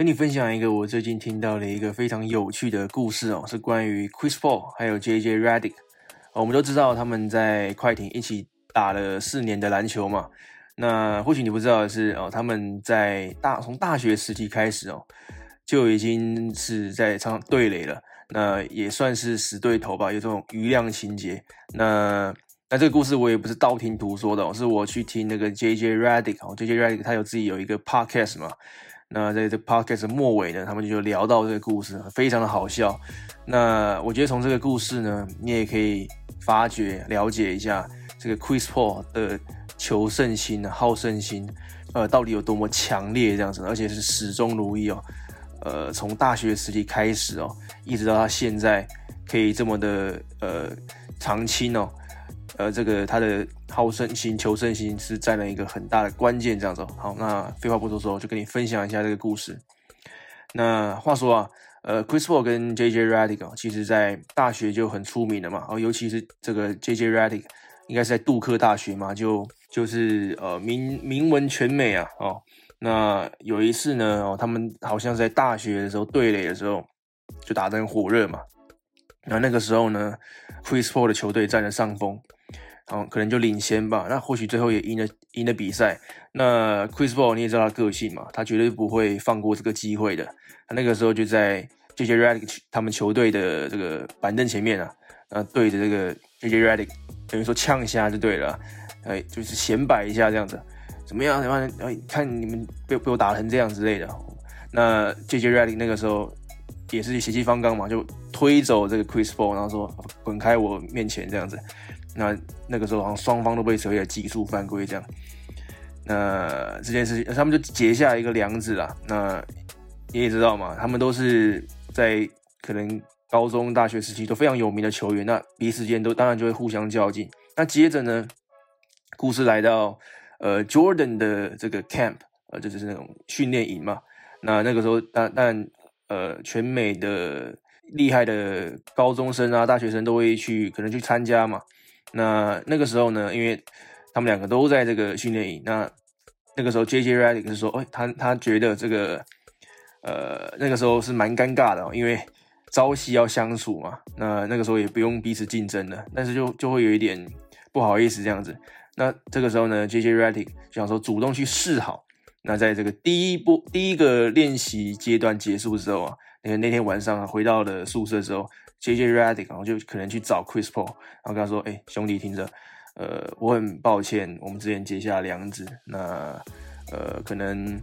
跟你分享一个我最近听到的一个非常有趣的故事哦，是关于 Chris Paul 还有 JJ Redick。我们都知道他们在快艇一起打了四年的篮球嘛。那或许你不知道的是哦，他们在大从大学时期开始哦，就已经是在唱对垒了。那也算是死对头吧，有这种余量情节。那那这个故事我也不是道听途说的，是我去听那个 JJ Redick 哦，JJ Redick 他有自己有一个 podcast 嘛。那在这 podcast 末尾呢，他们就聊到这个故事，非常的好笑。那我觉得从这个故事呢，你也可以发掘、了解一下这个 Chris Paul 的求胜心、好胜心，呃，到底有多么强烈这样子，而且是始终如一哦。呃，从大学时期开始哦，一直到他现在可以这么的呃长青哦。呃，这个他的好胜心、求胜心是占了一个很大的关键，这样子。好，那废话不多说，就跟你分享一下这个故事。那话说啊，呃，Chris Paul 跟 JJ Redick 其实在大学就很出名了嘛。哦，尤其是这个 JJ Redick，应该是在杜克大学嘛，就就是呃名名闻全美啊。哦，那有一次呢，哦，他们好像在大学的时候对垒的时候就打得很火热嘛。那那个时候呢，Chris Paul 的球队占了上风。哦，可能就领先吧。那或许最后也赢了赢了比赛。那 Chris Paul 你也知道他个性嘛，他绝对不会放过这个机会的。他那个时候就在 JJ Redick 他们球队的这个板凳前面啊，呃，对着这个 JJ Redick 等于说呛一下就对了，哎，就是显摆一下这样子，怎么样？怎么样？哎，看你们被被我打成这样之类的。那 JJ Redick 那个时候也是血气方刚嘛，就推走这个 Chris Paul，然后说滚开我面前这样子。那那个时候好像双方都被所谓的技术犯规这样，那这件事情他们就结下一个梁子啦。那你也知道嘛，他们都是在可能高中、大学时期都非常有名的球员，那彼此间都当然就会互相较劲。那接着呢，故事来到呃 Jordan 的这个 camp，呃，就是那种训练营嘛。那那个时候，但但呃，全美的厉害的高中生啊、大学生都会去，可能去参加嘛。那那个时候呢，因为他们两个都在这个训练营，那那个时候 J J Redick 是说，哎，他他觉得这个，呃，那个时候是蛮尴尬的，因为朝夕要相处嘛，那那个时候也不用彼此竞争了，但是就就会有一点不好意思这样子。那这个时候呢，J J Redick 想说主动去示好。那在这个第一波第一个练习阶段结束之后啊，那那天晚上回到了宿舍之后。J J Redick，然后就可能去找 Chris Paul，然后跟他说：“哎，兄弟，听着，呃，我很抱歉，我们之前结下梁子，那呃，可能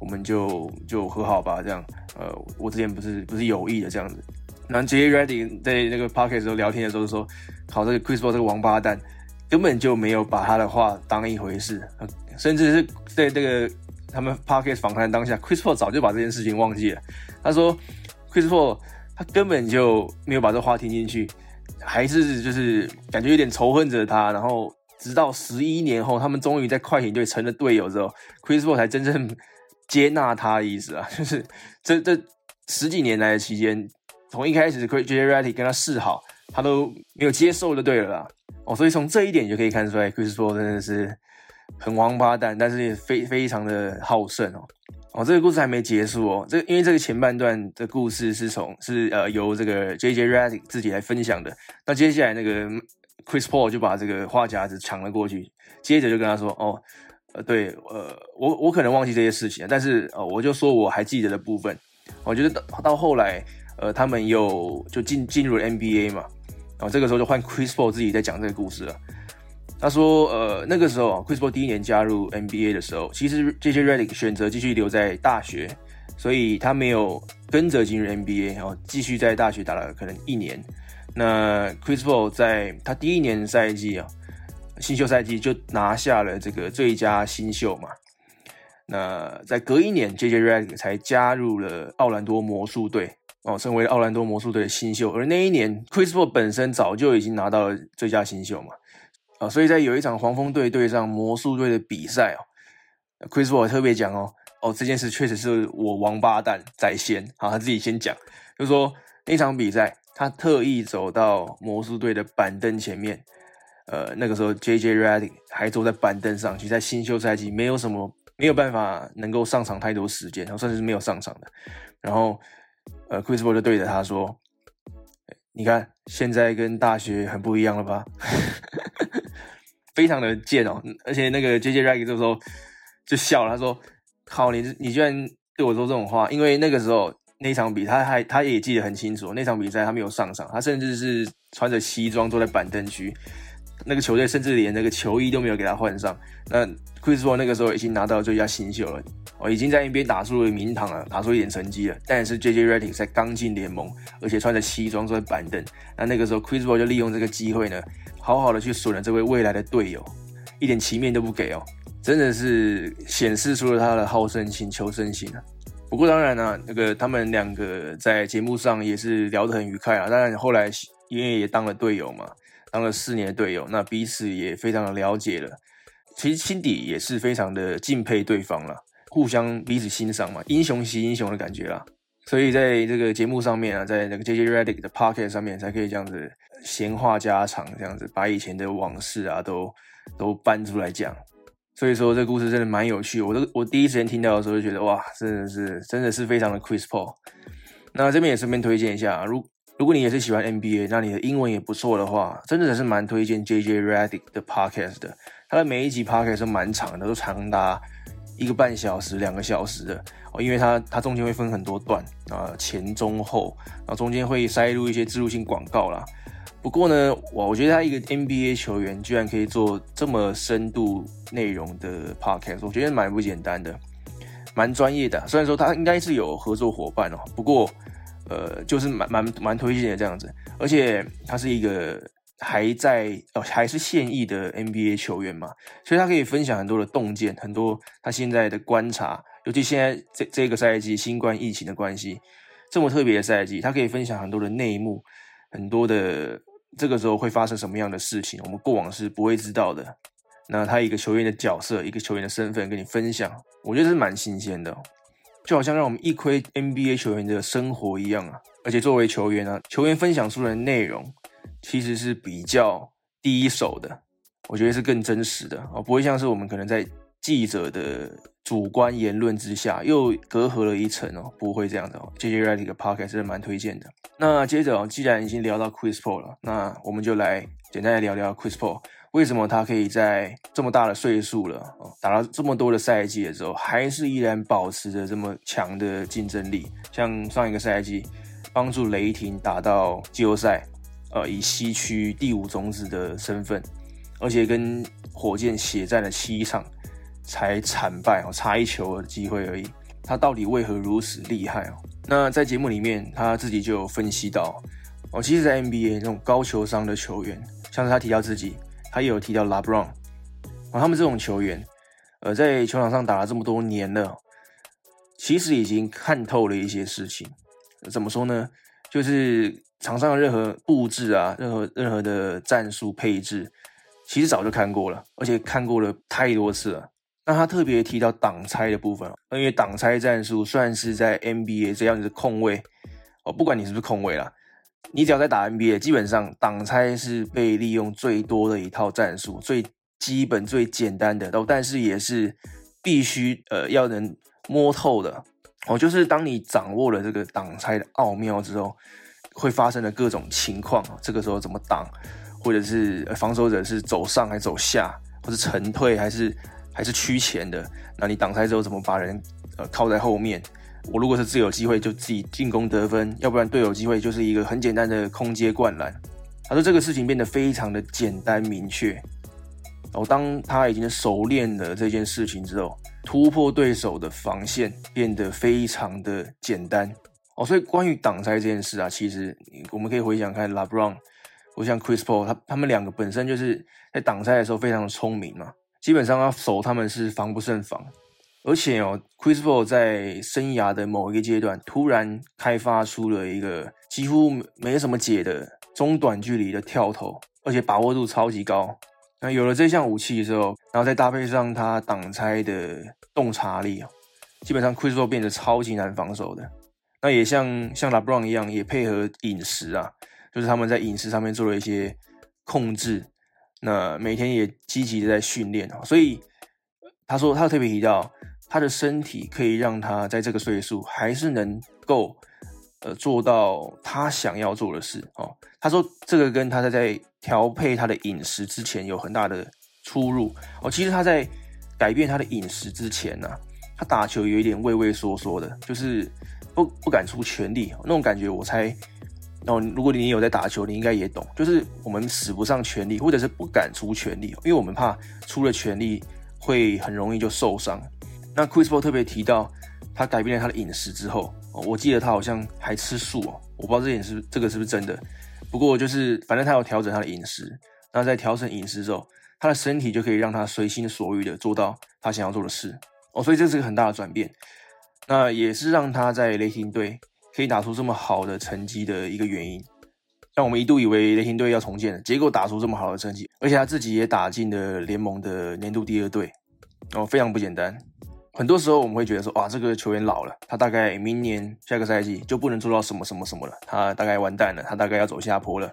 我们就就和好吧，这样。呃，我之前不是不是有意的这样子。然后 J J Redick 在那个 Pocket 时候聊天的时候说，好，这个 Chris Paul 这个王八蛋根本就没有把他的话当一回事，甚至是在这个他们 Pocket 访谈当下，Chris Paul 早就把这件事情忘记了。他说，Chris Paul。根本就没有把这话听进去，还是就是感觉有点仇恨着他。然后直到十一年后，他们终于在快艇队成了队友之后，Chris Paul 才真正接纳他的意思啊。就是这这十几年来的期间，从一开始 Chris j r e t t y 跟他示好，他都没有接受就对了啦。哦，所以从这一点就可以看出来，Chris Paul 真的是很王八蛋，但是也非非常的好胜哦。哦，这个故事还没结束哦。这因为这个前半段的故事是从是呃由这个 J J Redick 自己来分享的。那接下来那个 Chris Paul 就把这个话匣子抢了过去，接着就跟他说：“哦，呃，对，呃，我我可能忘记这些事情，但是呃，我就说我还记得的部分。我觉得到到后来，呃，他们又就进进入了 NBA 嘛，然后这个时候就换 Chris Paul 自己在讲这个故事了。”他说：“呃，那个时候啊，Chris Paul 第一年加入 NBA 的时候，其实 JJ Redick 选择继续留在大学，所以他没有跟着进入 NBA，然后继续在大学打了可能一年。那 Chris Paul 在他第一年赛季啊，新秀赛季就拿下了这个最佳新秀嘛。那在隔一年，JJ Redick 才加入了奥兰多魔术队哦，成为奥兰多魔术队的新秀。而那一年，Chris Paul 本身早就已经拿到了最佳新秀嘛。”啊，所以在有一场黄蜂队对上魔术队的比赛哦，Chris Paul 特别讲哦，哦这件事确实是我王八蛋在先，好他自己先讲，就说那场比赛他特意走到魔术队的板凳前面，呃那个时候 J J Redick 还坐在板凳上，其实在新秀赛季没有什么没有办法能够上场太多时间，然后甚至是没有上场的。然后，呃，Chris Paul 就对着他说：“你看，现在跟大学很不一样了吧？” 非常的贱哦，而且那个 J J Ragg 这时候就笑了，他说：“靠，你你居然对我说这种话？因为那个时候那场比他还他也记得很清楚，那场比赛他没有上场，他甚至是穿着西装坐在板凳区。”那个球队甚至连那个球衣都没有给他换上。那 Chris Paul 那个时候已经拿到最佳新秀了，哦，已经在 NBA 打出了名堂了，打出一点成绩了。但是 JJ Redick 才刚进联盟，而且穿着西装坐在板凳。那那个时候 Chris Paul 就利用这个机会呢，好好的去损了这位未来的队友，一点情面都不给哦，真的是显示出了他的好胜心、求胜心啊。不过当然呢，那个他们两个在节目上也是聊得很愉快啊。当然后来因为也当了队友嘛。当了四年的队友，那彼此也非常的了解了，其实心底也是非常的敬佩对方了，互相彼此欣赏嘛，英雄惜英雄的感觉啦。所以在这个节目上面啊，在那个 JJ Redick 的 Pocket 上面，才可以这样子闲话家常，这样子把以前的往事啊都都搬出来讲。所以说这故事真的蛮有趣，我都我第一时间听到的时候就觉得哇，真的是真的是非常的 crispo。那这边也顺便推荐一下，如如果你也是喜欢 NBA，那你的英文也不错的话，真的是蛮推荐 JJ Redick 的 Podcast 的。他的每一集 Podcast 都蛮长的，都长达一个半小时、两个小时的哦。因为他他中间会分很多段啊，前中后，然后中间会塞入一些植入性广告啦。不过呢，我我觉得他一个 NBA 球员居然可以做这么深度内容的 Podcast，我觉得蛮不简单的，蛮专业的。虽然说他应该是有合作伙伴哦，不过。呃，就是蛮蛮蛮推荐的这样子，而且他是一个还在哦还是现役的 NBA 球员嘛，所以他可以分享很多的洞见，很多他现在的观察，尤其现在这这个赛季新冠疫情的关系，这么特别的赛季，他可以分享很多的内幕，很多的这个时候会发生什么样的事情，我们过往是不会知道的。那他一个球员的角色，一个球员的身份跟你分享，我觉得是蛮新鲜的。就好像让我们一窥 NBA 球员的生活一样啊！而且作为球员呢，球员分享出来的内容其实是比较第一手的，我觉得是更真实的啊，不会像是我们可能在记者的主观言论之下又隔阂了一层哦，不会这样的哦。JJ Redick 的 Podcast 是蛮推荐的。那接着哦，既然已经聊到 Chris Paul 了，那我们就来简单的聊聊 Chris Paul。为什么他可以在这么大的岁数了，打了这么多的赛季的时候，还是依然保持着这么强的竞争力？像上一个赛季，帮助雷霆打到季后赛，呃，以西区第五种子的身份，而且跟火箭血战了七场，才惨败哦，差一球的机会而已。他到底为何如此厉害哦？那在节目里面，他自己就有分析到，哦，其实，在 NBA 那种高球商的球员，像是他提到自己。他也有提到 LeBron，他们这种球员，呃，在球场上打了这么多年了，其实已经看透了一些事情。怎么说呢？就是场上的任何布置啊，任何任何的战术配置，其实早就看过了，而且看过了太多次了。那他特别提到挡拆的部分哦，因为挡拆战术算是在 NBA 这样子的控位，哦，不管你是不是控位啦。你只要在打 NBA，基本上挡拆是被利用最多的一套战术，最基本、最简单的，哦，但是也是必须呃要能摸透的哦。就是当你掌握了这个挡拆的奥妙之后，会发生的各种情况，这个时候怎么挡，或者是防守者是走上还是走下，或是沉退还是还是趋前的，那你挡拆之后怎么把人呃靠在后面？我如果是自有机会，就自己进攻得分；要不然队友机会就是一个很简单的空接灌篮。他说这个事情变得非常的简单明确。然后当他已经熟练了这件事情之后，突破对手的防线变得非常的简单。哦，所以关于挡拆这件事啊，其实我们可以回想看 LeBron，或像 Chris Paul，他他们两个本身就是在挡拆的时候非常的聪明嘛，基本上要守他们是防不胜防。而且哦，Chris Paul 在生涯的某一个阶段，突然开发出了一个几乎没什么解的中短距离的跳投，而且把握度超级高。那有了这项武器之后，然后再搭配上他挡拆的洞察力啊，基本上 Chris Paul 变得超级难防守的。那也像像 LeBron 一样，也配合饮食啊，就是他们在饮食上面做了一些控制。那每天也积极的在训练啊，所以他说他特别提到。他的身体可以让他在这个岁数还是能够呃做到他想要做的事哦。他说这个跟他在在调配他的饮食之前有很大的出入哦。其实他在改变他的饮食之前呢，他打球有一点畏畏缩缩的，就是不不敢出全力那种感觉。我猜哦，如果你有在打球，你应该也懂，就是我们使不上全力，或者是不敢出全力，因为我们怕出了全力会很容易就受伤。那 Chris Paul 特别提到，他改变了他的饮食之后，我记得他好像还吃素哦，我不知道这点是这个是不是真的。不过就是，反正他有调整他的饮食，那在调整饮食之后，他的身体就可以让他随心所欲的做到他想要做的事哦，所以这是个很大的转变。那也是让他在雷霆队可以打出这么好的成绩的一个原因。让我们一度以为雷霆队要重建了，结果打出这么好的成绩，而且他自己也打进了联盟的年度第二队哦，非常不简单。很多时候我们会觉得说，哇，这个球员老了，他大概明年下个赛季就不能做到什么什么什么了，他大概完蛋了，他大概要走下坡了，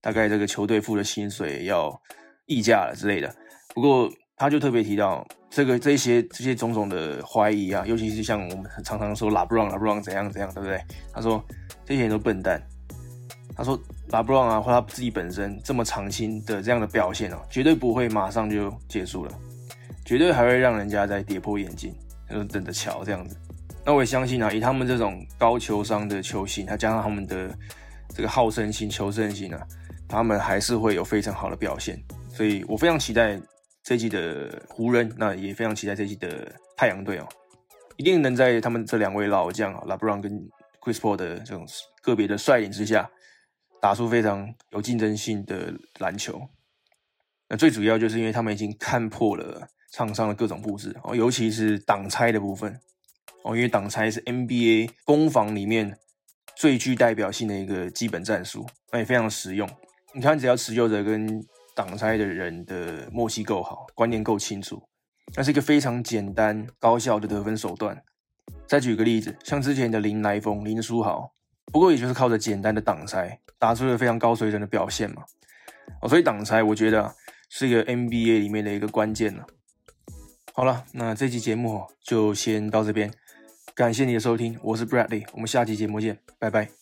大概这个球队付的薪水要溢价了之类的。不过他就特别提到这个这些这些种种的怀疑啊，尤其是像我们常常说拉布朗拉布朗怎样怎样，对不对？他说这些人都笨蛋。他说拉布朗啊，或他自己本身这么长青的这样的表现哦，绝对不会马上就结束了。绝对还会让人家在跌破眼镜，就等着瞧这样子。那我也相信啊，以他们这种高球商的球星，他加上他们的这个好胜心、求胜心啊，他们还是会有非常好的表现。所以我非常期待这季的湖人，那也非常期待这季的太阳队哦，一定能在他们这两位老将啊，拉布朗跟 Chris Paul 的这种个别的率领之下，打出非常有竞争性的篮球。那最主要就是因为他们已经看破了。场上的各种布置哦，尤其是挡拆的部分哦，因为挡拆是 NBA 攻防里面最具代表性的一个基本战术，那也非常实用。你看，只要持球者跟挡拆的人的默契够好，观念够清楚，那是一个非常简单高效的得分手段。再举个例子，像之前的林来峰、林书豪，不过也就是靠着简单的挡拆，打出了非常高水准的表现嘛。哦，所以挡拆我觉得是一个 NBA 里面的一个关键了。好了，那这期节目就先到这边，感谢你的收听，我是 Bradley，我们下期节目见，拜拜。